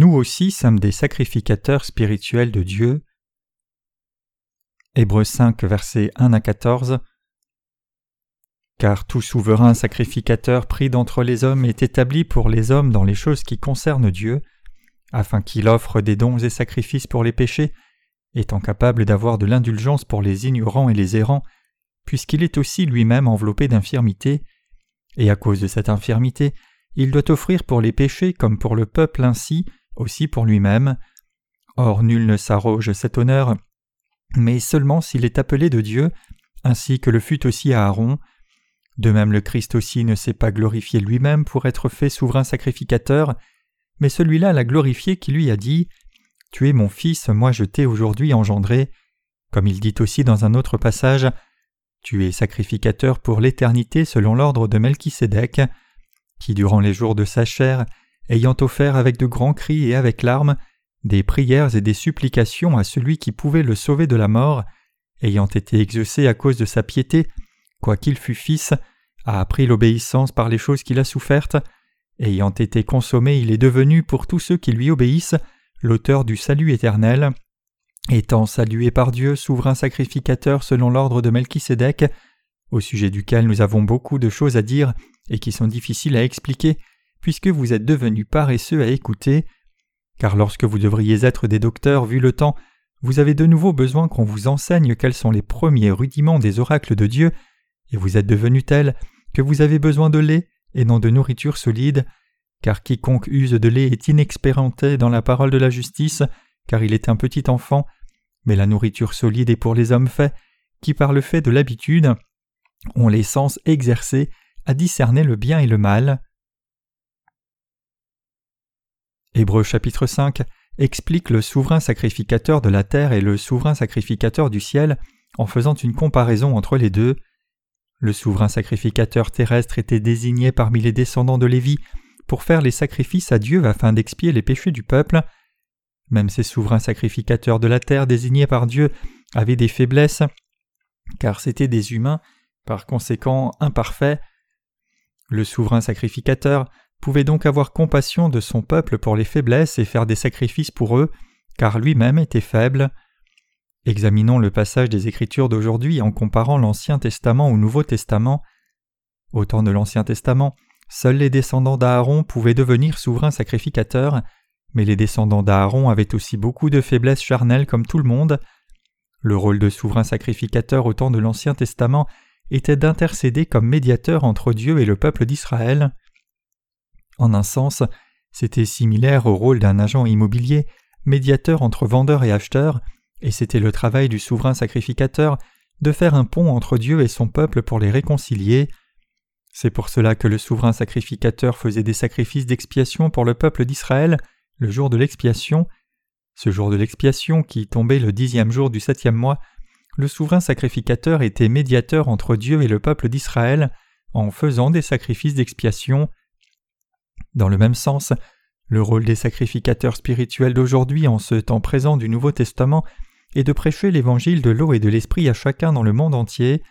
Nous aussi sommes des sacrificateurs spirituels de Dieu. Hébreux 5, versets 1 à 14. Car tout souverain sacrificateur pris d'entre les hommes est établi pour les hommes dans les choses qui concernent Dieu, afin qu'il offre des dons et sacrifices pour les péchés, étant capable d'avoir de l'indulgence pour les ignorants et les errants, puisqu'il est aussi lui-même enveloppé d'infirmité, et à cause de cette infirmité, il doit offrir pour les péchés comme pour le peuple ainsi, aussi pour lui-même. Or nul ne s'arroge cet honneur, mais seulement s'il est appelé de Dieu, ainsi que le fut aussi Aaron. De même le Christ aussi ne s'est pas glorifié lui-même pour être fait souverain sacrificateur, mais celui-là l'a glorifié qui lui a dit Tu es mon fils, moi je t'ai aujourd'hui engendré. Comme il dit aussi dans un autre passage Tu es sacrificateur pour l'éternité selon l'ordre de Melchisédek, qui durant les jours de sa chair, ayant offert avec de grands cris et avec larmes des prières et des supplications à celui qui pouvait le sauver de la mort, ayant été exaucé à cause de sa piété, quoiqu'il fût fils, a appris l'obéissance par les choses qu'il a souffertes, Ayant été consommé, il est devenu pour tous ceux qui lui obéissent l'auteur du salut éternel. Étant salué par Dieu, souverain sacrificateur selon l'ordre de Melchisédek, au sujet duquel nous avons beaucoup de choses à dire et qui sont difficiles à expliquer, puisque vous êtes devenus paresseux à écouter, car lorsque vous devriez être des docteurs vu le temps, vous avez de nouveau besoin qu'on vous enseigne quels sont les premiers rudiments des oracles de Dieu, et vous êtes devenus tels que vous avez besoin de lait, et non de nourriture solide, car quiconque use de lait est inexpérimenté dans la parole de la justice, car il est un petit enfant, mais la nourriture solide est pour les hommes faits, qui par le fait de l'habitude ont les sens exercés à discerner le bien et le mal. Hébreux chapitre 5 explique le souverain sacrificateur de la terre et le souverain sacrificateur du ciel en faisant une comparaison entre les deux. Le souverain sacrificateur terrestre était désigné parmi les descendants de Lévi pour faire les sacrifices à Dieu afin d'expier les péchés du peuple. Même ces souverains sacrificateurs de la terre désignés par Dieu avaient des faiblesses, car c'étaient des humains, par conséquent imparfaits. Le souverain sacrificateur pouvait donc avoir compassion de son peuple pour les faiblesses et faire des sacrifices pour eux, car lui-même était faible. Examinons le passage des Écritures d'aujourd'hui en comparant l'Ancien Testament au Nouveau Testament. Au temps de l'Ancien Testament, seuls les descendants d'Aaron pouvaient devenir souverains sacrificateurs, mais les descendants d'Aaron avaient aussi beaucoup de faiblesses charnelles comme tout le monde. Le rôle de souverain sacrificateur au temps de l'Ancien Testament était d'intercéder comme médiateur entre Dieu et le peuple d'Israël. En un sens, c'était similaire au rôle d'un agent immobilier, médiateur entre vendeurs et acheteurs, et c'était le travail du souverain sacrificateur de faire un pont entre Dieu et son peuple pour les réconcilier. C'est pour cela que le souverain sacrificateur faisait des sacrifices d'expiation pour le peuple d'Israël le jour de l'expiation. Ce jour de l'expiation, qui tombait le dixième jour du septième mois, le souverain sacrificateur était médiateur entre Dieu et le peuple d'Israël en faisant des sacrifices d'expiation. Dans le même sens, le rôle des sacrificateurs spirituels d'aujourd'hui en ce temps présent du Nouveau Testament et de prêcher l'évangile de l'eau et de l'esprit à chacun dans le monde entier.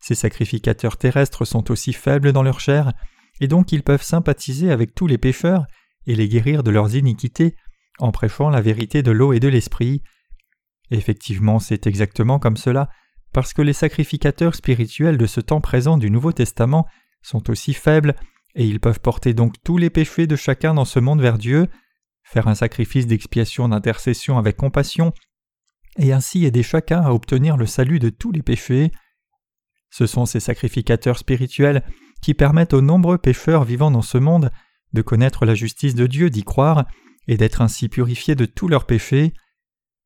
Ces sacrificateurs terrestres sont aussi faibles dans leur chair, et donc ils peuvent sympathiser avec tous les pécheurs et les guérir de leurs iniquités en prêchant la vérité de l'eau et de l'esprit. Effectivement, c'est exactement comme cela, parce que les sacrificateurs spirituels de ce temps présent du Nouveau Testament sont aussi faibles, et ils peuvent porter donc tous les péchés de chacun dans ce monde vers Dieu, faire un sacrifice d'expiation d'intercession avec compassion, et ainsi aider chacun à obtenir le salut de tous les péchés. Ce sont ces sacrificateurs spirituels qui permettent aux nombreux pécheurs vivant dans ce monde de connaître la justice de Dieu, d'y croire, et d'être ainsi purifiés de tous leurs péchés.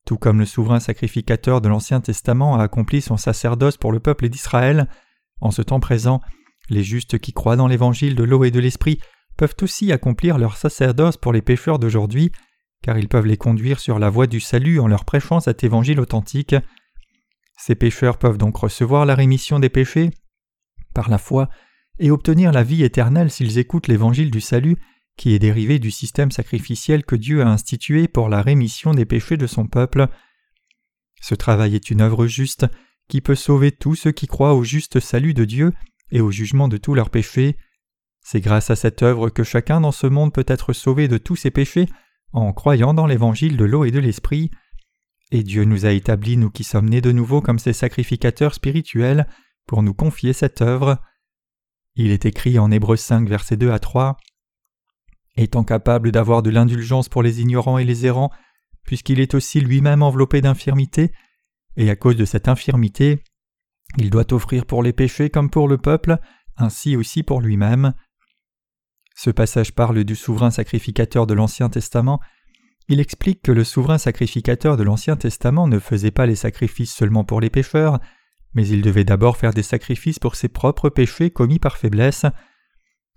Tout comme le souverain sacrificateur de l'Ancien Testament a accompli son sacerdoce pour le peuple d'Israël, en ce temps présent, les justes qui croient dans l'évangile de l'eau et de l'esprit peuvent aussi accomplir leur sacerdoce pour les pécheurs d'aujourd'hui car ils peuvent les conduire sur la voie du salut en leur prêchant cet évangile authentique. Ces pécheurs peuvent donc recevoir la rémission des péchés par la foi et obtenir la vie éternelle s'ils écoutent l'évangile du salut qui est dérivé du système sacrificiel que Dieu a institué pour la rémission des péchés de son peuple. Ce travail est une œuvre juste qui peut sauver tous ceux qui croient au juste salut de Dieu et au jugement de tous leurs péchés. C'est grâce à cette œuvre que chacun dans ce monde peut être sauvé de tous ses péchés en croyant dans l'évangile de l'eau et de l'esprit. Et Dieu nous a établis, nous qui sommes nés de nouveau comme ses sacrificateurs spirituels, pour nous confier cette œuvre. Il est écrit en Hébreux 5, versets 2 à 3 Étant capable d'avoir de l'indulgence pour les ignorants et les errants, puisqu'il est aussi lui-même enveloppé d'infirmité, et à cause de cette infirmité, il doit offrir pour les péchés comme pour le peuple, ainsi aussi pour lui-même. Ce passage parle du souverain sacrificateur de l'Ancien Testament. Il explique que le souverain sacrificateur de l'Ancien Testament ne faisait pas les sacrifices seulement pour les pécheurs, mais il devait d'abord faire des sacrifices pour ses propres péchés commis par faiblesse.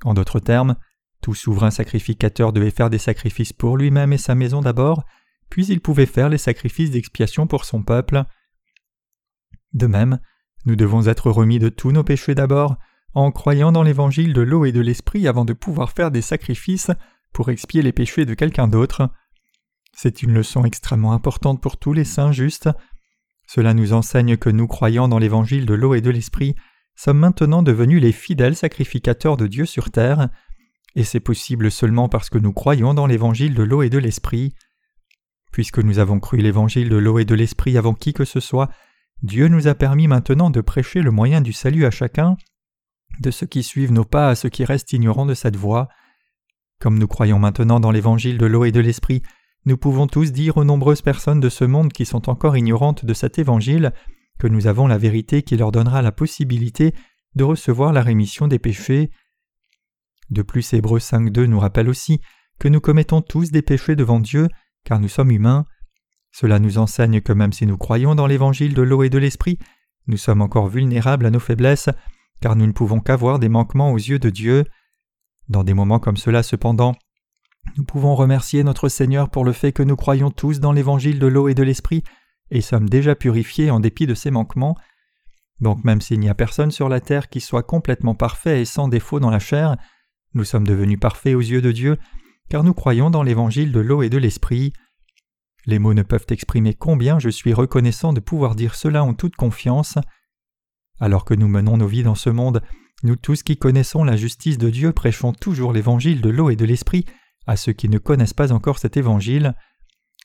En d'autres termes, tout souverain sacrificateur devait faire des sacrifices pour lui-même et sa maison d'abord, puis il pouvait faire les sacrifices d'expiation pour son peuple. De même, nous devons être remis de tous nos péchés d'abord, en croyant dans l'évangile de l'eau et de l'esprit avant de pouvoir faire des sacrifices pour expier les péchés de quelqu'un d'autre. C'est une leçon extrêmement importante pour tous les saints justes. Cela nous enseigne que nous croyant dans l'évangile de l'eau et de l'esprit sommes maintenant devenus les fidèles sacrificateurs de Dieu sur terre, et c'est possible seulement parce que nous croyons dans l'évangile de l'eau et de l'esprit. Puisque nous avons cru l'évangile de l'eau et de l'esprit avant qui que ce soit, Dieu nous a permis maintenant de prêcher le moyen du salut à chacun, de ceux qui suivent nos pas à ceux qui restent ignorants de cette voie. Comme nous croyons maintenant dans l'évangile de l'eau et de l'esprit, nous pouvons tous dire aux nombreuses personnes de ce monde qui sont encore ignorantes de cet évangile que nous avons la vérité qui leur donnera la possibilité de recevoir la rémission des péchés. De plus, Hébreux 5.2 nous rappelle aussi que nous commettons tous des péchés devant Dieu, car nous sommes humains. Cela nous enseigne que même si nous croyons dans l'évangile de l'eau et de l'esprit, nous sommes encore vulnérables à nos faiblesses, car nous ne pouvons qu'avoir des manquements aux yeux de Dieu. Dans des moments comme cela, cependant, nous pouvons remercier notre Seigneur pour le fait que nous croyons tous dans l'évangile de l'eau et de l'esprit, et sommes déjà purifiés en dépit de ces manquements. Donc même s'il n'y a personne sur la terre qui soit complètement parfait et sans défaut dans la chair, nous sommes devenus parfaits aux yeux de Dieu, car nous croyons dans l'évangile de l'eau et de l'esprit. Les mots ne peuvent exprimer combien je suis reconnaissant de pouvoir dire cela en toute confiance. Alors que nous menons nos vies dans ce monde, nous tous qui connaissons la justice de Dieu prêchons toujours l'évangile de l'eau et de l'esprit à ceux qui ne connaissent pas encore cet évangile.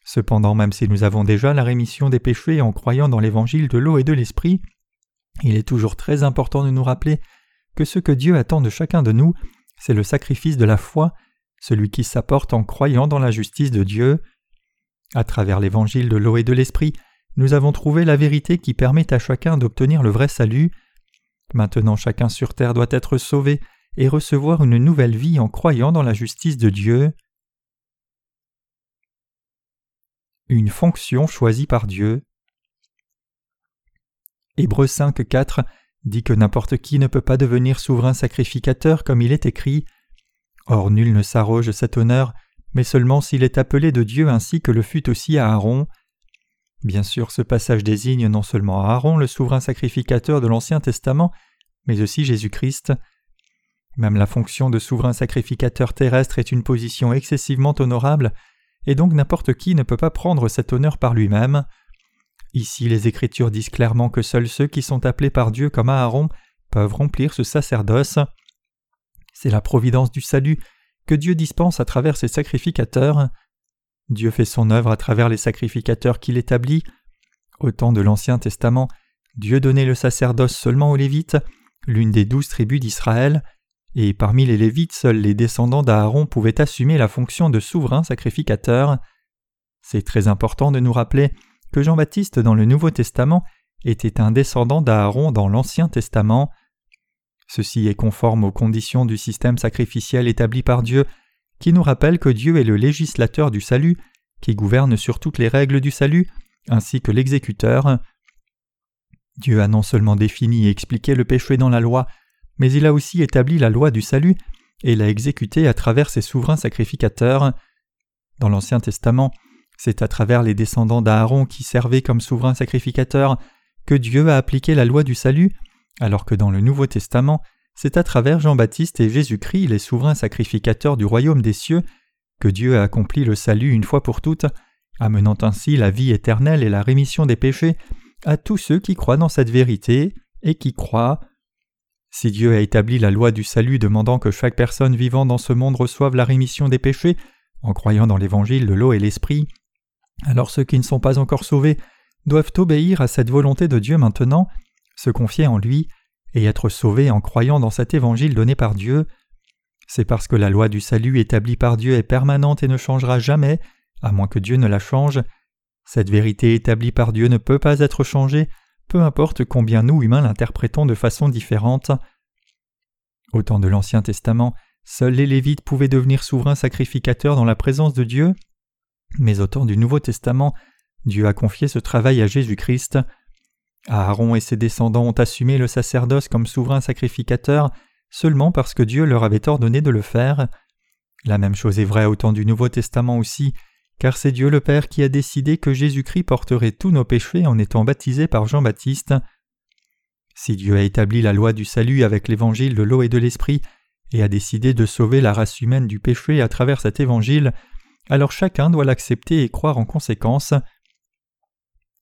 Cependant, même si nous avons déjà la rémission des péchés en croyant dans l'évangile de l'eau et de l'esprit, il est toujours très important de nous rappeler que ce que Dieu attend de chacun de nous, c'est le sacrifice de la foi, celui qui s'apporte en croyant dans la justice de Dieu. À travers l'évangile de l'eau et de l'esprit, nous avons trouvé la vérité qui permet à chacun d'obtenir le vrai salut. Maintenant chacun sur terre doit être sauvé et recevoir une nouvelle vie en croyant dans la justice de Dieu. Une fonction choisie par Dieu. Hébreux 5, 4 dit que n'importe qui ne peut pas devenir souverain sacrificateur comme il est écrit. Or nul ne s'arroge cet honneur, mais seulement s'il est appelé de Dieu ainsi que le fut aussi Aaron. Bien sûr, ce passage désigne non seulement Aaron, le souverain sacrificateur de l'Ancien Testament, mais aussi Jésus-Christ. Même la fonction de souverain sacrificateur terrestre est une position excessivement honorable, et donc n'importe qui ne peut pas prendre cet honneur par lui-même. Ici les Écritures disent clairement que seuls ceux qui sont appelés par Dieu comme Aaron peuvent remplir ce sacerdoce. C'est la providence du salut que Dieu dispense à travers ses sacrificateurs. Dieu fait son œuvre à travers les sacrificateurs qu'il établit. Au temps de l'Ancien Testament, Dieu donnait le sacerdoce seulement aux Lévites, l'une des douze tribus d'Israël, et parmi les Lévites, seuls les descendants d'Aaron pouvaient assumer la fonction de souverain sacrificateur. C'est très important de nous rappeler que Jean-Baptiste dans le Nouveau Testament était un descendant d'Aaron dans l'Ancien Testament. Ceci est conforme aux conditions du système sacrificiel établi par Dieu, qui nous rappelle que Dieu est le législateur du salut, qui gouverne sur toutes les règles du salut, ainsi que l'exécuteur. Dieu a non seulement défini et expliqué le péché dans la loi, mais il a aussi établi la loi du salut et l'a exécutée à travers ses souverains sacrificateurs. Dans l'Ancien Testament, c'est à travers les descendants d'Aaron qui servaient comme souverains sacrificateurs que Dieu a appliqué la loi du salut, alors que dans le Nouveau Testament, c'est à travers Jean-Baptiste et Jésus-Christ, les souverains sacrificateurs du royaume des cieux, que Dieu a accompli le salut une fois pour toutes, amenant ainsi la vie éternelle et la rémission des péchés à tous ceux qui croient dans cette vérité et qui croient. Si Dieu a établi la loi du salut demandant que chaque personne vivant dans ce monde reçoive la rémission des péchés, en croyant dans l'évangile de l'eau et l'esprit, alors ceux qui ne sont pas encore sauvés doivent obéir à cette volonté de Dieu maintenant, se confier en lui et être sauvés en croyant dans cet évangile donné par Dieu. C'est parce que la loi du salut établie par Dieu est permanente et ne changera jamais, à moins que Dieu ne la change. Cette vérité établie par Dieu ne peut pas être changée, peu importe combien nous humains l'interprétons de façon différente. Au temps de l'Ancien Testament, seuls les Lévites pouvaient devenir souverains sacrificateurs dans la présence de Dieu, mais au temps du Nouveau Testament, Dieu a confié ce travail à Jésus-Christ. Aaron et ses descendants ont assumé le sacerdoce comme souverain sacrificateur seulement parce que Dieu leur avait ordonné de le faire. La même chose est vraie au temps du Nouveau Testament aussi, car c'est Dieu le Père qui a décidé que Jésus-Christ porterait tous nos péchés en étant baptisé par Jean-Baptiste. Si Dieu a établi la loi du salut avec l'évangile de l'eau et de l'esprit, et a décidé de sauver la race humaine du péché à travers cet évangile, alors chacun doit l'accepter et croire en conséquence.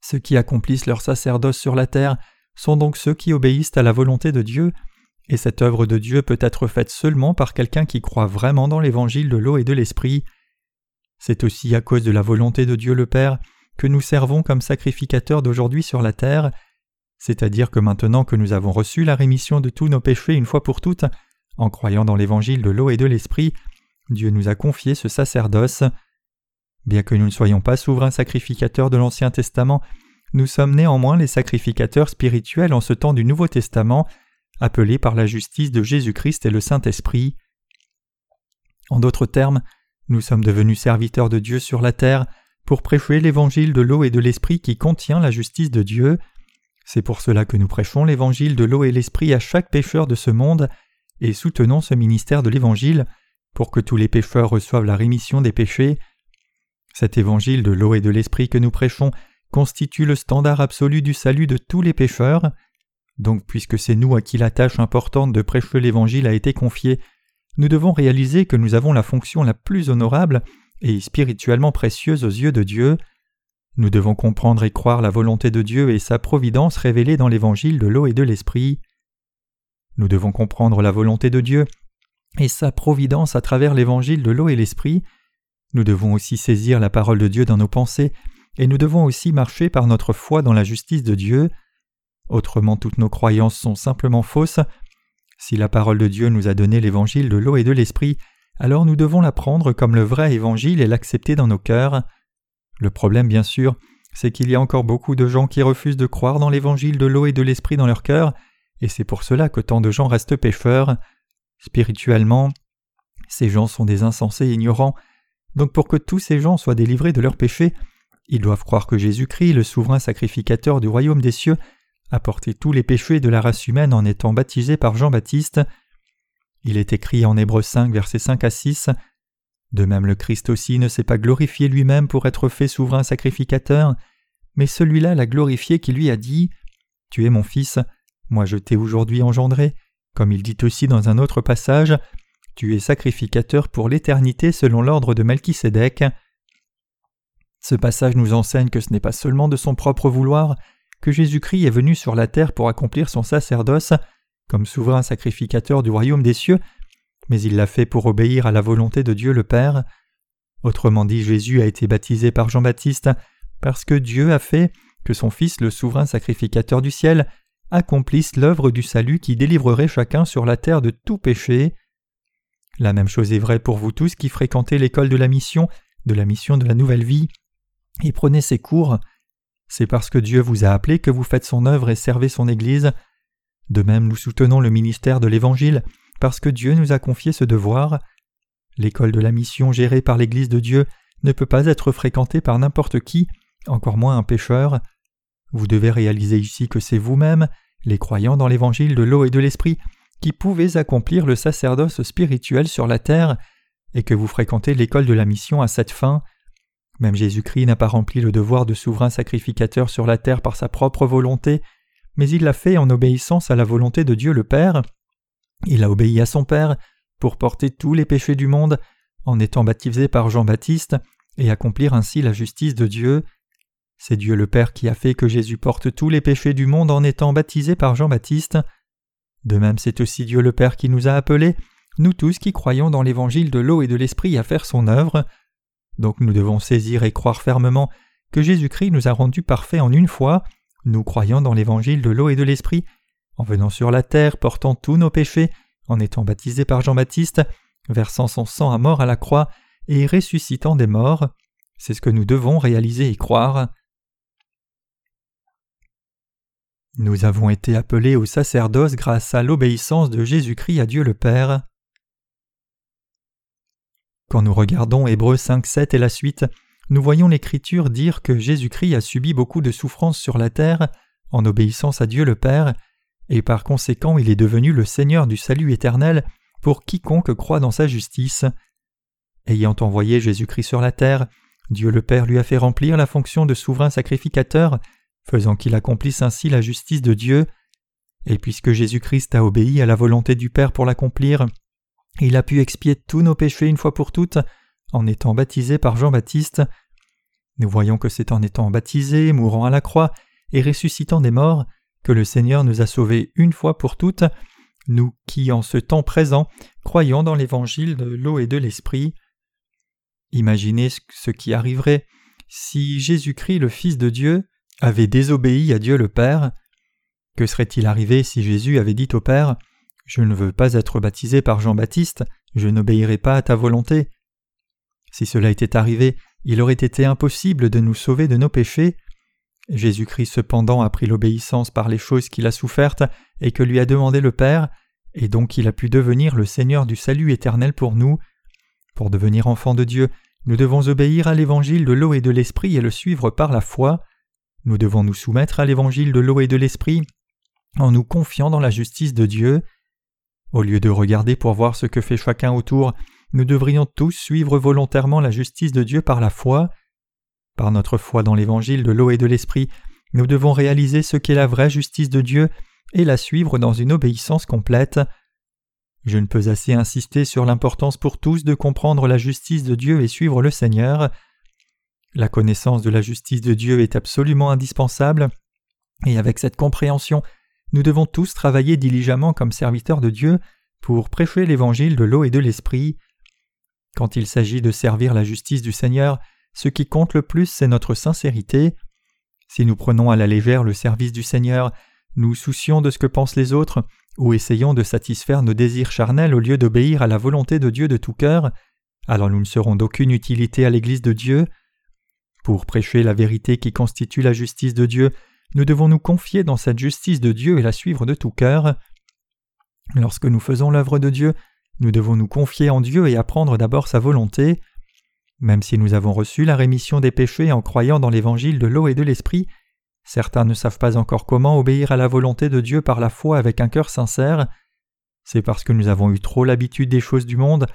Ceux qui accomplissent leur sacerdoce sur la terre sont donc ceux qui obéissent à la volonté de Dieu, et cette œuvre de Dieu peut être faite seulement par quelqu'un qui croit vraiment dans l'évangile de l'eau et de l'esprit. C'est aussi à cause de la volonté de Dieu le Père que nous servons comme sacrificateurs d'aujourd'hui sur la terre, c'est-à-dire que maintenant que nous avons reçu la rémission de tous nos péchés une fois pour toutes, en croyant dans l'évangile de l'eau et de l'esprit, Dieu nous a confié ce sacerdoce. Bien que nous ne soyons pas souverains sacrificateurs de l'Ancien Testament, nous sommes néanmoins les sacrificateurs spirituels en ce temps du Nouveau Testament, appelés par la justice de Jésus-Christ et le Saint-Esprit. En d'autres termes, nous sommes devenus serviteurs de Dieu sur la terre pour prêcher l'évangile de l'eau et de l'esprit qui contient la justice de Dieu. C'est pour cela que nous prêchons l'évangile de l'eau et l'esprit à chaque pécheur de ce monde et soutenons ce ministère de l'évangile pour que tous les pécheurs reçoivent la rémission des péchés. Cet évangile de l'eau et de l'esprit que nous prêchons constitue le standard absolu du salut de tous les pécheurs. Donc puisque c'est nous à qui la tâche importante de prêcher l'évangile a été confiée, nous devons réaliser que nous avons la fonction la plus honorable et spirituellement précieuse aux yeux de Dieu. Nous devons comprendre et croire la volonté de Dieu et sa providence révélée dans l'évangile de l'eau et de l'esprit. Nous devons comprendre la volonté de Dieu et sa providence à travers l'évangile de l'eau et l'esprit. Nous devons aussi saisir la parole de Dieu dans nos pensées et nous devons aussi marcher par notre foi dans la justice de Dieu. Autrement toutes nos croyances sont simplement fausses si la parole de Dieu nous a donné l'évangile de l'eau et de l'esprit, alors nous devons la prendre comme le vrai évangile et l'accepter dans nos cœurs. Le problème, bien sûr, c'est qu'il y a encore beaucoup de gens qui refusent de croire dans l'évangile de l'eau et de l'esprit dans leur cœur, et c'est pour cela que tant de gens restent pécheurs. Spirituellement, ces gens sont des insensés ignorants, donc pour que tous ces gens soient délivrés de leurs péchés, ils doivent croire que Jésus-Christ, le souverain sacrificateur du royaume des cieux, a porté tous les péchés de la race humaine en étant baptisé par Jean-Baptiste. Il est écrit en Hébreux 5, versets 5 à 6. De même, le Christ aussi ne s'est pas glorifié lui-même pour être fait souverain sacrificateur, mais celui-là l'a glorifié qui lui a dit Tu es mon fils, moi je t'ai aujourd'hui engendré, comme il dit aussi dans un autre passage Tu es sacrificateur pour l'éternité selon l'ordre de Melchisédek. Ce passage nous enseigne que ce n'est pas seulement de son propre vouloir, que Jésus-Christ est venu sur la terre pour accomplir son sacerdoce comme souverain sacrificateur du royaume des cieux, mais il l'a fait pour obéir à la volonté de Dieu le Père. Autrement dit, Jésus a été baptisé par Jean-Baptiste parce que Dieu a fait que son Fils, le souverain sacrificateur du ciel, accomplisse l'œuvre du salut qui délivrerait chacun sur la terre de tout péché. La même chose est vraie pour vous tous qui fréquentez l'école de la mission, de la mission de la nouvelle vie, et prenez ses cours. C'est parce que Dieu vous a appelé que vous faites son œuvre et servez son Église. De même, nous soutenons le ministère de l'Évangile parce que Dieu nous a confié ce devoir. L'école de la mission gérée par l'Église de Dieu ne peut pas être fréquentée par n'importe qui, encore moins un pécheur. Vous devez réaliser ici que c'est vous-même, les croyants dans l'Évangile de l'eau et de l'Esprit, qui pouvez accomplir le sacerdoce spirituel sur la terre, et que vous fréquentez l'école de la mission à cette fin. Même Jésus-Christ n'a pas rempli le devoir de souverain sacrificateur sur la terre par sa propre volonté, mais il l'a fait en obéissance à la volonté de Dieu le Père. Il a obéi à son Père pour porter tous les péchés du monde en étant baptisé par Jean-Baptiste et accomplir ainsi la justice de Dieu. C'est Dieu le Père qui a fait que Jésus porte tous les péchés du monde en étant baptisé par Jean-Baptiste. De même c'est aussi Dieu le Père qui nous a appelés, nous tous qui croyons dans l'évangile de l'eau et de l'esprit à faire son œuvre. Donc nous devons saisir et croire fermement que Jésus-Christ nous a rendus parfaits en une fois, nous croyant dans l'évangile de l'eau et de l'esprit, en venant sur la terre, portant tous nos péchés, en étant baptisé par Jean-Baptiste, versant son sang à mort à la croix et ressuscitant des morts. C'est ce que nous devons réaliser et croire. Nous avons été appelés au sacerdoce grâce à l'obéissance de Jésus-Christ à Dieu le Père. Quand nous regardons Hébreux 5, 7 et la suite, nous voyons l'Écriture dire que Jésus-Christ a subi beaucoup de souffrances sur la terre en obéissance à Dieu le Père, et par conséquent il est devenu le Seigneur du salut éternel pour quiconque croit dans sa justice. Ayant envoyé Jésus-Christ sur la terre, Dieu le Père lui a fait remplir la fonction de souverain sacrificateur faisant qu'il accomplisse ainsi la justice de Dieu. Et puisque Jésus-Christ a obéi à la volonté du Père pour l'accomplir, il a pu expier tous nos péchés une fois pour toutes en étant baptisé par Jean-Baptiste. Nous voyons que c'est en étant baptisé, mourant à la croix et ressuscitant des morts que le Seigneur nous a sauvés une fois pour toutes, nous qui, en ce temps présent, croyons dans l'évangile de l'eau et de l'esprit. Imaginez ce qui arriverait si Jésus-Christ, le Fils de Dieu, avait désobéi à Dieu le Père, que serait-il arrivé si Jésus avait dit au Père Je ne veux pas être baptisé par Jean-Baptiste, je n'obéirai pas à ta volonté Si cela était arrivé, il aurait été impossible de nous sauver de nos péchés. Jésus-Christ cependant a pris l'obéissance par les choses qu'il a souffertes et que lui a demandé le Père, et donc il a pu devenir le Seigneur du salut éternel pour nous. Pour devenir enfant de Dieu, nous devons obéir à l'évangile de l'eau et de l'esprit et le suivre par la foi. Nous devons nous soumettre à l'évangile de l'eau et de l'esprit en nous confiant dans la justice de Dieu. Au lieu de regarder pour voir ce que fait chacun autour, nous devrions tous suivre volontairement la justice de Dieu par la foi. Par notre foi dans l'évangile de l'eau et de l'esprit, nous devons réaliser ce qu'est la vraie justice de Dieu et la suivre dans une obéissance complète. Je ne peux assez insister sur l'importance pour tous de comprendre la justice de Dieu et suivre le Seigneur. La connaissance de la justice de Dieu est absolument indispensable, et avec cette compréhension, nous devons tous travailler diligemment comme serviteurs de Dieu pour prêcher l'évangile de l'eau et de l'esprit. Quand il s'agit de servir la justice du Seigneur, ce qui compte le plus, c'est notre sincérité. Si nous prenons à la légère le service du Seigneur, nous soucions de ce que pensent les autres, ou essayons de satisfaire nos désirs charnels au lieu d'obéir à la volonté de Dieu de tout cœur, alors nous ne serons d'aucune utilité à l'Église de Dieu. Pour prêcher la vérité qui constitue la justice de Dieu, nous devons nous confier dans cette justice de Dieu et la suivre de tout cœur. Lorsque nous faisons l'œuvre de Dieu, nous devons nous confier en Dieu et apprendre d'abord sa volonté. Même si nous avons reçu la rémission des péchés en croyant dans l'évangile de l'eau et de l'esprit, certains ne savent pas encore comment obéir à la volonté de Dieu par la foi avec un cœur sincère. C'est parce que nous avons eu trop l'habitude des choses du monde,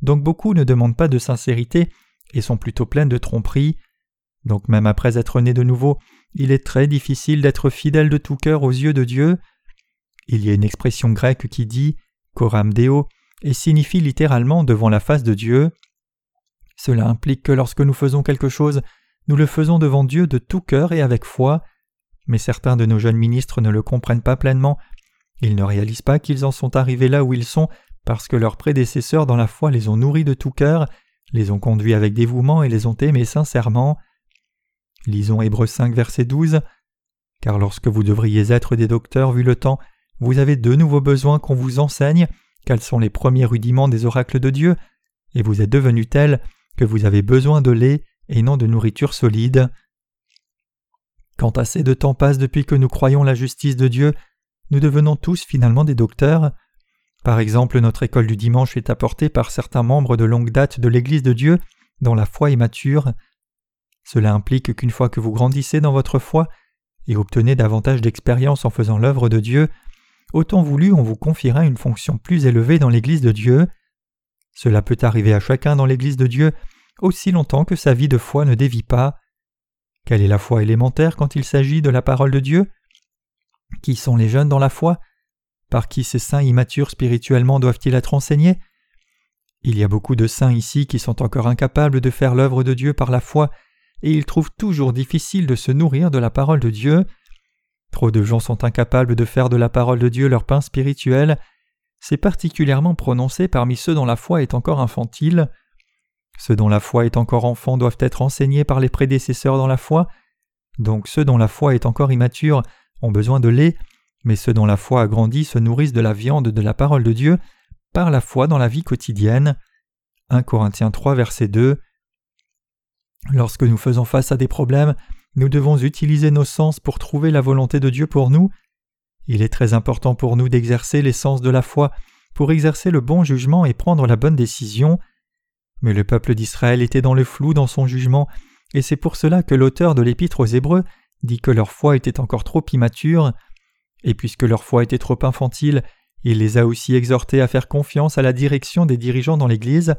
donc beaucoup ne demandent pas de sincérité et sont plutôt pleines de tromperies. Donc même après être né de nouveau, il est très difficile d'être fidèle de tout cœur aux yeux de Dieu. Il y a une expression grecque qui dit coram deo et signifie littéralement devant la face de Dieu. Cela implique que lorsque nous faisons quelque chose, nous le faisons devant Dieu de tout cœur et avec foi. Mais certains de nos jeunes ministres ne le comprennent pas pleinement. Ils ne réalisent pas qu'ils en sont arrivés là où ils sont parce que leurs prédécesseurs dans la foi les ont nourris de tout cœur, les ont conduits avec dévouement et les ont aimés sincèrement. Lisons Hébreux 5, verset 12. Car lorsque vous devriez être des docteurs vu le temps, vous avez de nouveaux besoins qu'on vous enseigne, quels sont les premiers rudiments des oracles de Dieu, et vous êtes devenus tels que vous avez besoin de lait et non de nourriture solide. Quand assez de temps passe depuis que nous croyons la justice de Dieu, nous devenons tous finalement des docteurs. Par exemple, notre école du dimanche est apportée par certains membres de longue date de l'Église de Dieu dont la foi est mature. Cela implique qu'une fois que vous grandissez dans votre foi et obtenez davantage d'expérience en faisant l'œuvre de Dieu, autant voulu on vous confiera une fonction plus élevée dans l'Église de Dieu. Cela peut arriver à chacun dans l'Église de Dieu aussi longtemps que sa vie de foi ne dévie pas. Quelle est la foi élémentaire quand il s'agit de la parole de Dieu? Qui sont les jeunes dans la foi? Par qui ces saints immatures spirituellement doivent-ils être enseignés? Il y a beaucoup de saints ici qui sont encore incapables de faire l'œuvre de Dieu par la foi et ils trouvent toujours difficile de se nourrir de la parole de Dieu. Trop de gens sont incapables de faire de la parole de Dieu leur pain spirituel. C'est particulièrement prononcé parmi ceux dont la foi est encore infantile. Ceux dont la foi est encore enfant doivent être enseignés par les prédécesseurs dans la foi. Donc ceux dont la foi est encore immature ont besoin de lait, mais ceux dont la foi a grandi se nourrissent de la viande de la parole de Dieu par la foi dans la vie quotidienne. 1 Corinthiens 3 verset 2 Lorsque nous faisons face à des problèmes, nous devons utiliser nos sens pour trouver la volonté de Dieu pour nous. Il est très important pour nous d'exercer les sens de la foi pour exercer le bon jugement et prendre la bonne décision. Mais le peuple d'Israël était dans le flou dans son jugement, et c'est pour cela que l'auteur de l'Épître aux Hébreux dit que leur foi était encore trop immature, et puisque leur foi était trop infantile, il les a aussi exhortés à faire confiance à la direction des dirigeants dans l'Église,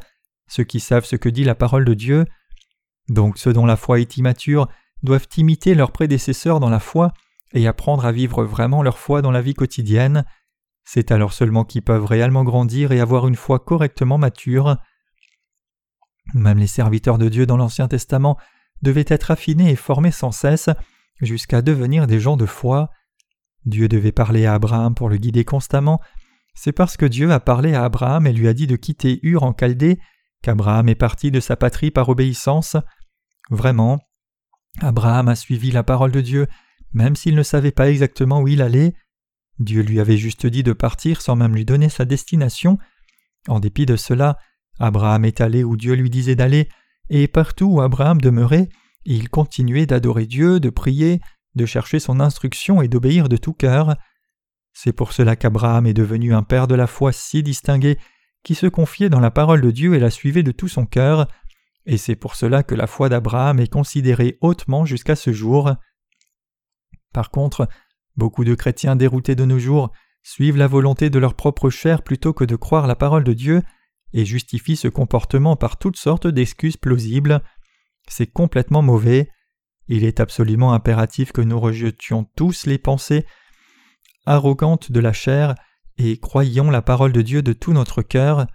ceux qui savent ce que dit la parole de Dieu. Donc ceux dont la foi est immature doivent imiter leurs prédécesseurs dans la foi et apprendre à vivre vraiment leur foi dans la vie quotidienne. C'est alors seulement qu'ils peuvent réellement grandir et avoir une foi correctement mature. Même les serviteurs de Dieu dans l'Ancien Testament devaient être affinés et formés sans cesse jusqu'à devenir des gens de foi. Dieu devait parler à Abraham pour le guider constamment. C'est parce que Dieu a parlé à Abraham et lui a dit de quitter Ur en Chaldée qu'Abraham est parti de sa patrie par obéissance. Vraiment, Abraham a suivi la parole de Dieu, même s'il ne savait pas exactement où il allait. Dieu lui avait juste dit de partir sans même lui donner sa destination. En dépit de cela, Abraham est allé où Dieu lui disait d'aller, et partout où Abraham demeurait, il continuait d'adorer Dieu, de prier, de chercher son instruction et d'obéir de tout cœur. C'est pour cela qu'Abraham est devenu un père de la foi si distingué, qui se confiait dans la parole de Dieu et la suivait de tout son cœur, et c'est pour cela que la foi d'Abraham est considérée hautement jusqu'à ce jour. Par contre, beaucoup de chrétiens déroutés de nos jours suivent la volonté de leur propre chair plutôt que de croire la parole de Dieu et justifient ce comportement par toutes sortes d'excuses plausibles. C'est complètement mauvais. Il est absolument impératif que nous rejetions tous les pensées arrogantes de la chair et croyions la parole de Dieu de tout notre cœur.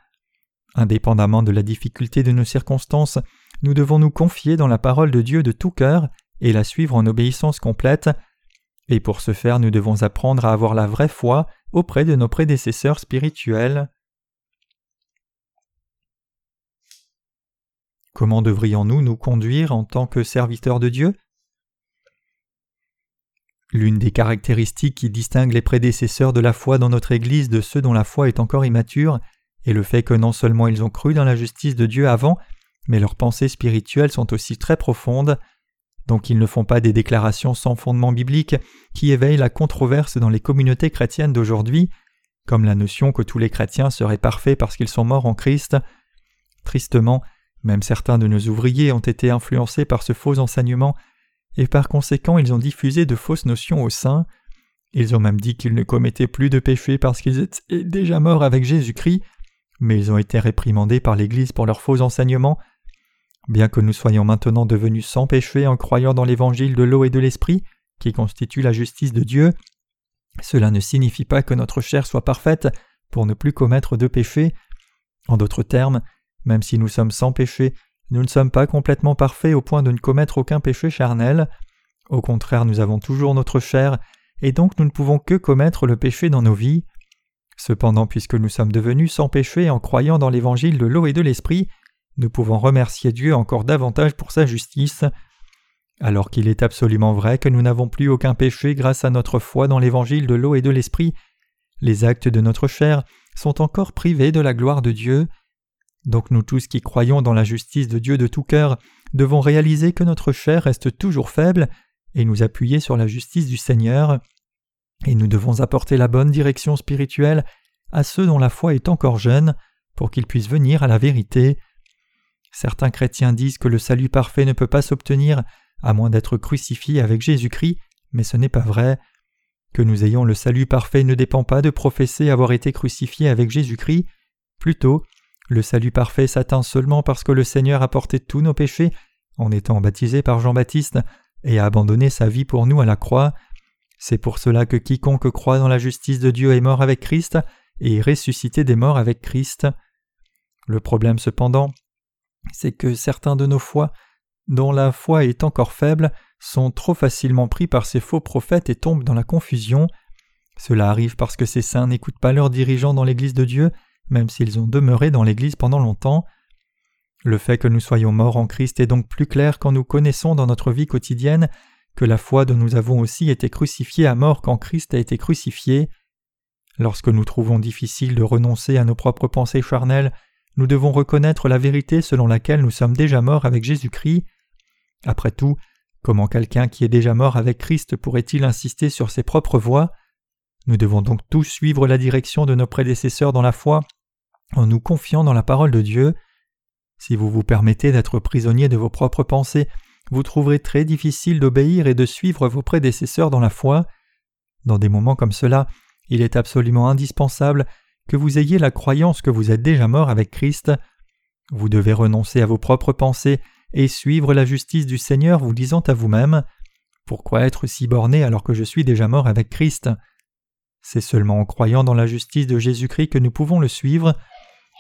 Indépendamment de la difficulté de nos circonstances, nous devons nous confier dans la parole de Dieu de tout cœur et la suivre en obéissance complète. Et pour ce faire, nous devons apprendre à avoir la vraie foi auprès de nos prédécesseurs spirituels. Comment devrions-nous nous conduire en tant que serviteurs de Dieu? L'une des caractéristiques qui distinguent les prédécesseurs de la foi dans notre Église de ceux dont la foi est encore immature est le fait que non seulement ils ont cru dans la justice de Dieu avant, mais leurs pensées spirituelles sont aussi très profondes, donc ils ne font pas des déclarations sans fondement biblique qui éveillent la controverse dans les communautés chrétiennes d'aujourd'hui, comme la notion que tous les chrétiens seraient parfaits parce qu'ils sont morts en Christ. Tristement, même certains de nos ouvriers ont été influencés par ce faux enseignement, et par conséquent ils ont diffusé de fausses notions au sein. Ils ont même dit qu'ils ne commettaient plus de péché parce qu'ils étaient déjà morts avec Jésus-Christ, mais ils ont été réprimandés par l'Église pour leurs faux enseignements. Bien que nous soyons maintenant devenus sans péché en croyant dans l'évangile de l'eau et de l'esprit, qui constitue la justice de Dieu, cela ne signifie pas que notre chair soit parfaite pour ne plus commettre de péché. En d'autres termes, même si nous sommes sans péché, nous ne sommes pas complètement parfaits au point de ne commettre aucun péché charnel. Au contraire, nous avons toujours notre chair, et donc nous ne pouvons que commettre le péché dans nos vies. Cependant, puisque nous sommes devenus sans péché en croyant dans l'évangile de l'eau et de l'esprit, nous pouvons remercier Dieu encore davantage pour sa justice. Alors qu'il est absolument vrai que nous n'avons plus aucun péché grâce à notre foi dans l'évangile de l'eau et de l'esprit, les actes de notre chair sont encore privés de la gloire de Dieu. Donc nous tous qui croyons dans la justice de Dieu de tout cœur devons réaliser que notre chair reste toujours faible et nous appuyer sur la justice du Seigneur. Et nous devons apporter la bonne direction spirituelle à ceux dont la foi est encore jeune pour qu'ils puissent venir à la vérité. Certains chrétiens disent que le salut parfait ne peut pas s'obtenir à moins d'être crucifié avec Jésus-Christ, mais ce n'est pas vrai. Que nous ayons le salut parfait ne dépend pas de professer avoir été crucifié avec Jésus-Christ, plutôt le salut parfait s'atteint seulement parce que le Seigneur a porté tous nos péchés en étant baptisé par Jean-Baptiste et a abandonné sa vie pour nous à la croix. C'est pour cela que quiconque croit dans la justice de Dieu est mort avec Christ et est ressuscité des morts avec Christ. Le problème cependant, c'est que certains de nos foi, dont la foi est encore faible, sont trop facilement pris par ces faux prophètes et tombent dans la confusion. Cela arrive parce que ces saints n'écoutent pas leurs dirigeants dans l'Église de Dieu même s'ils ont demeuré dans l'Église pendant longtemps. Le fait que nous soyons morts en Christ est donc plus clair quand nous connaissons dans notre vie quotidienne que la foi dont nous avons aussi été crucifiés à mort quand Christ a été crucifié. Lorsque nous trouvons difficile de renoncer à nos propres pensées charnelles, nous devons reconnaître la vérité selon laquelle nous sommes déjà morts avec Jésus-Christ. Après tout, comment quelqu'un qui est déjà mort avec Christ pourrait-il insister sur ses propres voies? Nous devons donc tous suivre la direction de nos prédécesseurs dans la foi en nous confiant dans la parole de Dieu. Si vous vous permettez d'être prisonnier de vos propres pensées, vous trouverez très difficile d'obéir et de suivre vos prédécesseurs dans la foi. Dans des moments comme cela, il est absolument indispensable que vous ayez la croyance que vous êtes déjà mort avec Christ. Vous devez renoncer à vos propres pensées et suivre la justice du Seigneur vous disant à vous-même Pourquoi être si borné alors que je suis déjà mort avec Christ? C'est seulement en croyant dans la justice de Jésus-Christ que nous pouvons le suivre.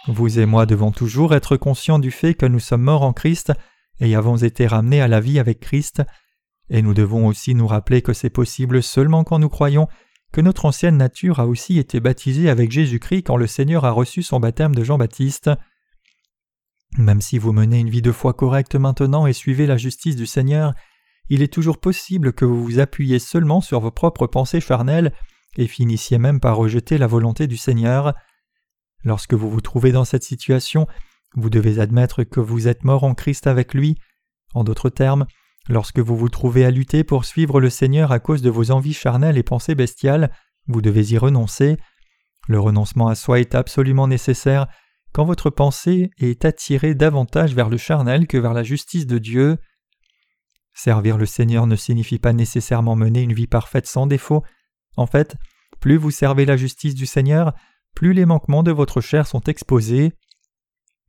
Vous et moi devons toujours être conscients du fait que nous sommes morts en Christ et avons été ramenés à la vie avec Christ, et nous devons aussi nous rappeler que c'est possible seulement quand nous croyons que notre ancienne nature a aussi été baptisée avec Jésus-Christ quand le Seigneur a reçu son baptême de Jean-Baptiste. Même si vous menez une vie de foi correcte maintenant et suivez la justice du Seigneur, il est toujours possible que vous vous appuyiez seulement sur vos propres pensées charnelles et finissiez même par rejeter la volonté du Seigneur. Lorsque vous vous trouvez dans cette situation, vous devez admettre que vous êtes mort en Christ avec lui. En d'autres termes, lorsque vous vous trouvez à lutter pour suivre le Seigneur à cause de vos envies charnelles et pensées bestiales, vous devez y renoncer. Le renoncement à soi est absolument nécessaire quand votre pensée est attirée davantage vers le charnel que vers la justice de Dieu. Servir le Seigneur ne signifie pas nécessairement mener une vie parfaite sans défaut. En fait, plus vous servez la justice du Seigneur, plus les manquements de votre chair sont exposés.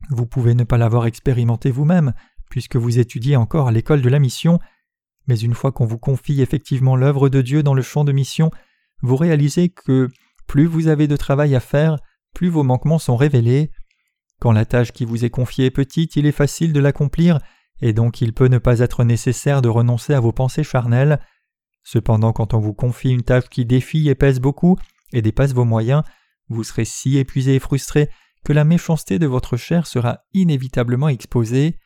Vous pouvez ne pas l'avoir expérimenté vous-même, puisque vous étudiez encore à l'école de la mission, mais une fois qu'on vous confie effectivement l'œuvre de Dieu dans le champ de mission, vous réalisez que plus vous avez de travail à faire, plus vos manquements sont révélés. Quand la tâche qui vous est confiée est petite, il est facile de l'accomplir, et donc il peut ne pas être nécessaire de renoncer à vos pensées charnelles. Cependant, quand on vous confie une tâche qui défie et pèse beaucoup, et dépasse vos moyens, vous serez si épuisé et frustré que la méchanceté de votre chair sera inévitablement exposée.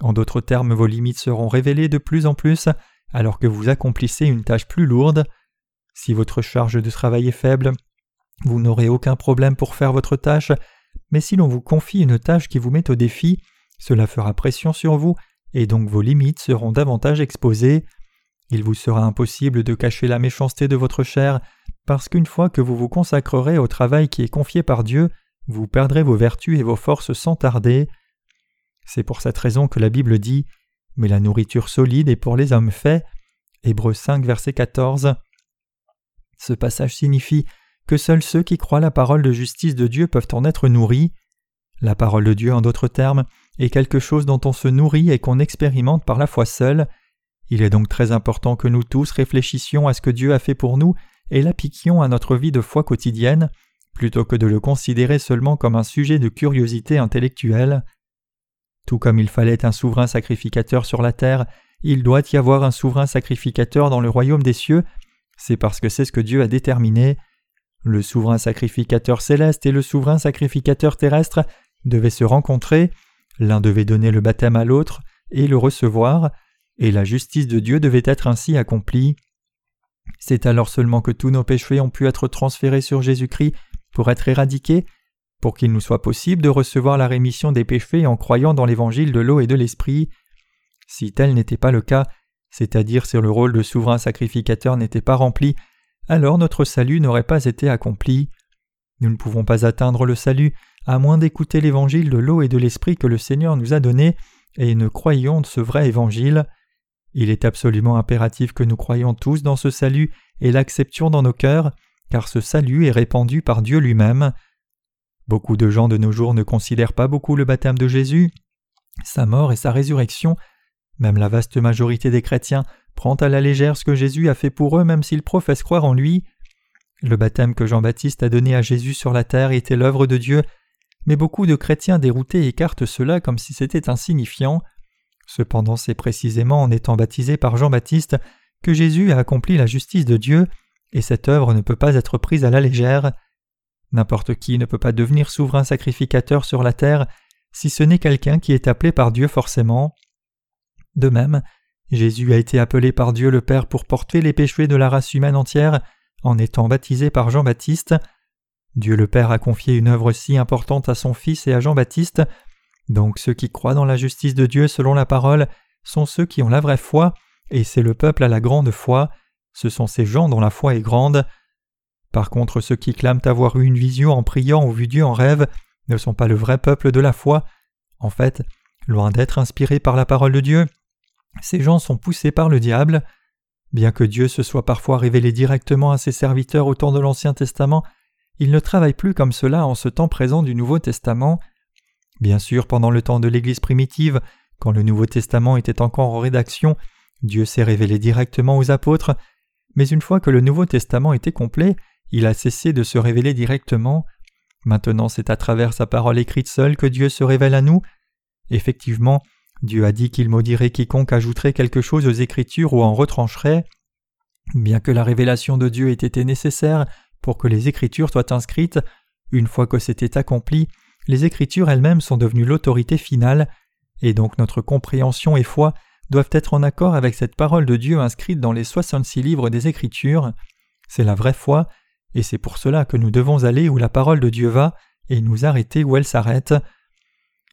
En d'autres termes, vos limites seront révélées de plus en plus alors que vous accomplissez une tâche plus lourde. Si votre charge de travail est faible, vous n'aurez aucun problème pour faire votre tâche, mais si l'on vous confie une tâche qui vous met au défi, cela fera pression sur vous et donc vos limites seront davantage exposées. Il vous sera impossible de cacher la méchanceté de votre chair parce qu'une fois que vous vous consacrerez au travail qui est confié par Dieu, vous perdrez vos vertus et vos forces sans tarder. C'est pour cette raison que la Bible dit Mais la nourriture solide est pour les hommes faits. Hébreux 5, verset 14. Ce passage signifie que seuls ceux qui croient la parole de justice de Dieu peuvent en être nourris. La parole de Dieu, en d'autres termes, est quelque chose dont on se nourrit et qu'on expérimente par la foi seule. Il est donc très important que nous tous réfléchissions à ce que Dieu a fait pour nous et l'appliquions à notre vie de foi quotidienne plutôt que de le considérer seulement comme un sujet de curiosité intellectuelle. Tout comme il fallait un souverain sacrificateur sur la terre, il doit y avoir un souverain sacrificateur dans le royaume des cieux, c'est parce que c'est ce que Dieu a déterminé. Le souverain sacrificateur céleste et le souverain sacrificateur terrestre devaient se rencontrer, l'un devait donner le baptême à l'autre et le recevoir, et la justice de Dieu devait être ainsi accomplie. C'est alors seulement que tous nos péchés ont pu être transférés sur Jésus-Christ pour être éradiqués, pour qu'il nous soit possible de recevoir la rémission des péchés en croyant dans l'évangile de l'eau et de l'esprit. Si tel n'était pas le cas, c'est-à-dire si le rôle de souverain sacrificateur n'était pas rempli, alors notre salut n'aurait pas été accompli. Nous ne pouvons pas atteindre le salut à moins d'écouter l'évangile de l'eau et de l'esprit que le Seigneur nous a donné et ne croyons de ce vrai évangile. Il est absolument impératif que nous croyions tous dans ce salut et l'acceptions dans nos cœurs car ce salut est répandu par Dieu lui-même. Beaucoup de gens de nos jours ne considèrent pas beaucoup le baptême de Jésus, sa mort et sa résurrection. Même la vaste majorité des chrétiens prend à la légère ce que Jésus a fait pour eux même s'ils professent croire en lui. Le baptême que Jean-Baptiste a donné à Jésus sur la terre était l'œuvre de Dieu, mais beaucoup de chrétiens déroutés écartent cela comme si c'était insignifiant. Cependant c'est précisément en étant baptisé par Jean-Baptiste que Jésus a accompli la justice de Dieu et cette œuvre ne peut pas être prise à la légère. N'importe qui ne peut pas devenir souverain sacrificateur sur la terre, si ce n'est quelqu'un qui est appelé par Dieu forcément. De même, Jésus a été appelé par Dieu le Père pour porter les péchés de la race humaine entière en étant baptisé par Jean-Baptiste. Dieu le Père a confié une œuvre si importante à son Fils et à Jean-Baptiste, donc ceux qui croient dans la justice de Dieu selon la parole sont ceux qui ont la vraie foi, et c'est le peuple à la grande foi, ce sont ces gens dont la foi est grande. Par contre, ceux qui clament avoir eu une vision en priant ou vu Dieu en rêve ne sont pas le vrai peuple de la foi. En fait, loin d'être inspirés par la parole de Dieu, ces gens sont poussés par le diable. Bien que Dieu se soit parfois révélé directement à ses serviteurs au temps de l'Ancien Testament, il ne travaille plus comme cela en ce temps présent du Nouveau Testament. Bien sûr, pendant le temps de l'Église primitive, quand le Nouveau Testament était encore en rédaction, Dieu s'est révélé directement aux apôtres, mais une fois que le Nouveau Testament était complet, il a cessé de se révéler directement. Maintenant c'est à travers sa parole écrite seule que Dieu se révèle à nous. Effectivement, Dieu a dit qu'il maudirait quiconque ajouterait quelque chose aux Écritures ou en retrancherait. Bien que la révélation de Dieu ait été nécessaire pour que les Écritures soient inscrites, une fois que c'était accompli, les Écritures elles-mêmes sont devenues l'autorité finale, et donc notre compréhension et foi doivent être en accord avec cette parole de Dieu inscrite dans les 66 livres des Écritures. C'est la vraie foi, et c'est pour cela que nous devons aller où la parole de Dieu va et nous arrêter où elle s'arrête.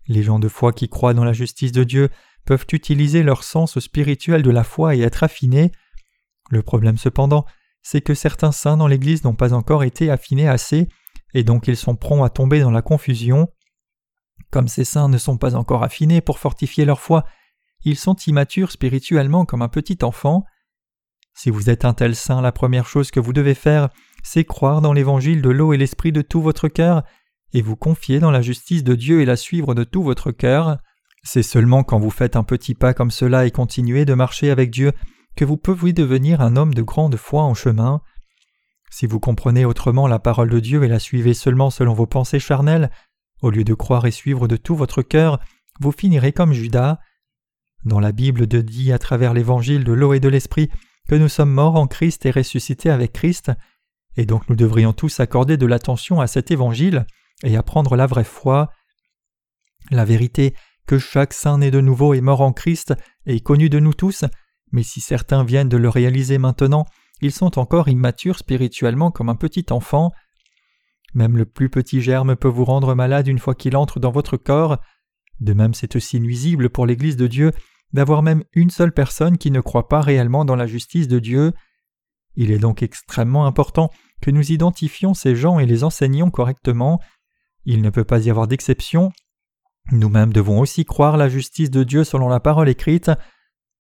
Les gens de foi qui croient dans la justice de Dieu peuvent utiliser leur sens spirituel de la foi et être affinés. Le problème cependant, c'est que certains saints dans l'Église n'ont pas encore été affinés assez, et donc ils sont prompts à tomber dans la confusion. Comme ces saints ne sont pas encore affinés pour fortifier leur foi, ils sont immatures spirituellement comme un petit enfant. Si vous êtes un tel saint, la première chose que vous devez faire, c'est croire dans l'évangile de l'eau et l'esprit de tout votre cœur, et vous confier dans la justice de Dieu et la suivre de tout votre cœur. C'est seulement quand vous faites un petit pas comme cela et continuez de marcher avec Dieu que vous pouvez devenir un homme de grande foi en chemin. Si vous comprenez autrement la parole de Dieu et la suivez seulement selon vos pensées charnelles, au lieu de croire et suivre de tout votre cœur, vous finirez comme Judas. Dans la Bible de dit à travers l'évangile de l'eau et de l'esprit que nous sommes morts en Christ et ressuscités avec Christ, et donc nous devrions tous accorder de l'attention à cet évangile et apprendre la vraie foi. La vérité que chaque saint né de nouveau est mort en Christ est connue de nous tous, mais si certains viennent de le réaliser maintenant, ils sont encore immatures spirituellement comme un petit enfant. Même le plus petit germe peut vous rendre malade une fois qu'il entre dans votre corps. De même c'est aussi nuisible pour l'Église de Dieu d'avoir même une seule personne qui ne croit pas réellement dans la justice de Dieu. Il est donc extrêmement important que nous identifions ces gens et les enseignions correctement. Il ne peut pas y avoir d'exception. Nous-mêmes devons aussi croire la justice de Dieu selon la parole écrite.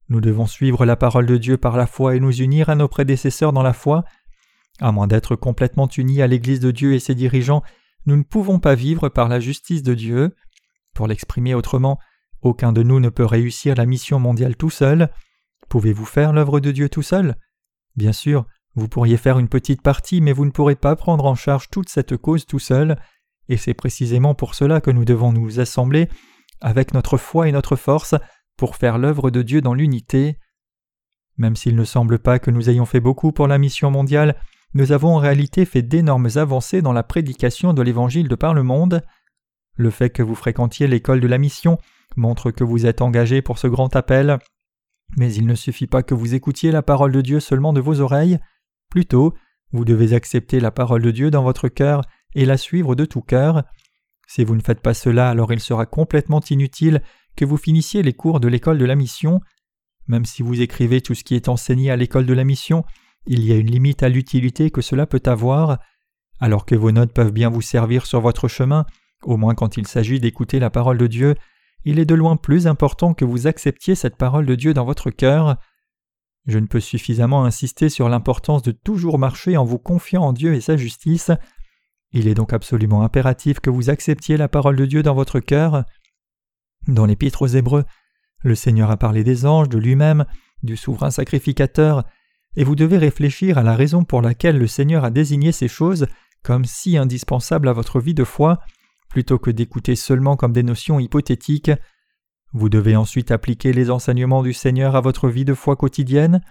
Nous devons suivre la parole de Dieu par la foi et nous unir à nos prédécesseurs dans la foi. À moins d'être complètement unis à l'Église de Dieu et ses dirigeants, nous ne pouvons pas vivre par la justice de Dieu. Pour l'exprimer autrement, aucun de nous ne peut réussir la mission mondiale tout seul. Pouvez-vous faire l'œuvre de Dieu tout seul? Bien sûr, vous pourriez faire une petite partie, mais vous ne pourrez pas prendre en charge toute cette cause tout seul, et c'est précisément pour cela que nous devons nous assembler avec notre foi et notre force pour faire l'œuvre de Dieu dans l'unité. Même s'il ne semble pas que nous ayons fait beaucoup pour la mission mondiale, nous avons en réalité fait d'énormes avancées dans la prédication de l'Évangile de par le monde. Le fait que vous fréquentiez l'école de la mission montre que vous êtes engagé pour ce grand appel, mais il ne suffit pas que vous écoutiez la parole de Dieu seulement de vos oreilles, plutôt vous devez accepter la parole de Dieu dans votre cœur et la suivre de tout cœur. Si vous ne faites pas cela, alors il sera complètement inutile que vous finissiez les cours de l'école de la mission. Même si vous écrivez tout ce qui est enseigné à l'école de la mission, il y a une limite à l'utilité que cela peut avoir. Alors que vos notes peuvent bien vous servir sur votre chemin, au moins quand il s'agit d'écouter la parole de Dieu, il est de loin plus important que vous acceptiez cette parole de Dieu dans votre cœur. Je ne peux suffisamment insister sur l'importance de toujours marcher en vous confiant en Dieu et sa justice. Il est donc absolument impératif que vous acceptiez la parole de Dieu dans votre cœur. Dans l'Épître aux Hébreux, le Seigneur a parlé des anges, de lui-même, du souverain sacrificateur, et vous devez réfléchir à la raison pour laquelle le Seigneur a désigné ces choses comme si indispensables à votre vie de foi, plutôt que d'écouter seulement comme des notions hypothétiques. Vous devez ensuite appliquer les enseignements du Seigneur à votre vie de foi quotidienne.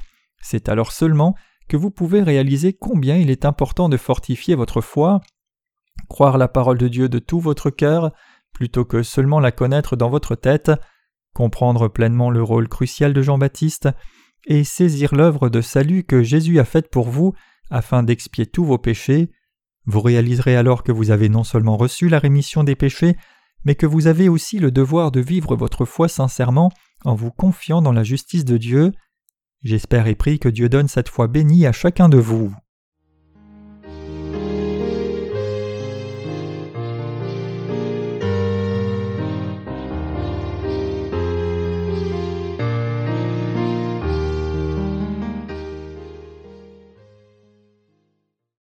C'est alors seulement que vous pouvez réaliser combien il est important de fortifier votre foi, croire la parole de Dieu de tout votre cœur, plutôt que seulement la connaître dans votre tête, comprendre pleinement le rôle crucial de Jean-Baptiste, et saisir l'œuvre de salut que Jésus a faite pour vous afin d'expier tous vos péchés, vous réaliserez alors que vous avez non seulement reçu la rémission des péchés, mais que vous avez aussi le devoir de vivre votre foi sincèrement en vous confiant dans la justice de Dieu. J'espère et prie que Dieu donne cette foi bénie à chacun de vous.